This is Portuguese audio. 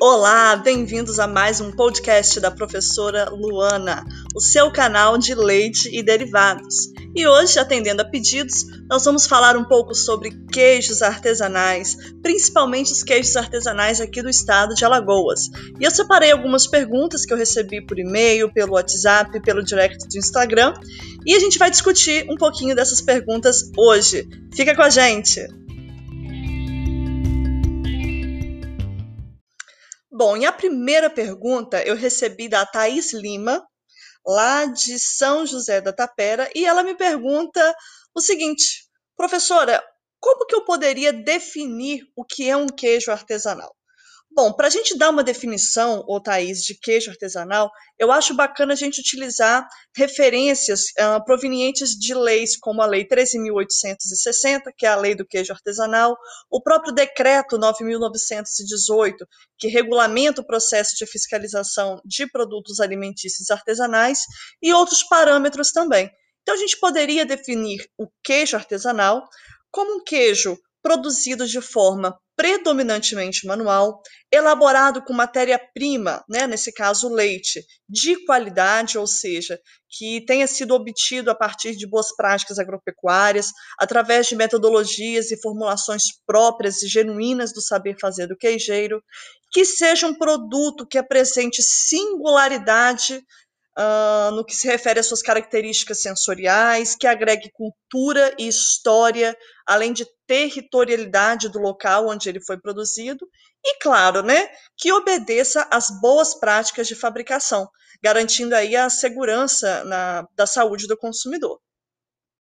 Olá, bem-vindos a mais um podcast da professora Luana, o seu canal de leite e derivados. E hoje, atendendo a pedidos, nós vamos falar um pouco sobre queijos artesanais, principalmente os queijos artesanais aqui do estado de Alagoas. E eu separei algumas perguntas que eu recebi por e-mail, pelo WhatsApp, pelo direct do Instagram, e a gente vai discutir um pouquinho dessas perguntas hoje. Fica com a gente! Bom, e a primeira pergunta eu recebi da Thaís Lima, lá de São José da Tapera, e ela me pergunta o seguinte: professora, como que eu poderia definir o que é um queijo artesanal? Bom, para a gente dar uma definição, ô Thaís, de queijo artesanal, eu acho bacana a gente utilizar referências uh, provenientes de leis como a Lei 13.860, que é a Lei do Queijo Artesanal, o próprio Decreto 9.918, que regulamenta o processo de fiscalização de produtos alimentícios artesanais, e outros parâmetros também. Então, a gente poderia definir o queijo artesanal como um queijo produzido de forma predominantemente manual, elaborado com matéria-prima, né, nesse caso leite, de qualidade, ou seja, que tenha sido obtido a partir de boas práticas agropecuárias, através de metodologias e formulações próprias e genuínas do saber fazer do queijeiro, que seja um produto que apresente singularidade uh, no que se refere às suas características sensoriais, que agregue cultura e história, além de territorialidade do local onde ele foi produzido, e claro, né, que obedeça às boas práticas de fabricação, garantindo aí a segurança na, da saúde do consumidor.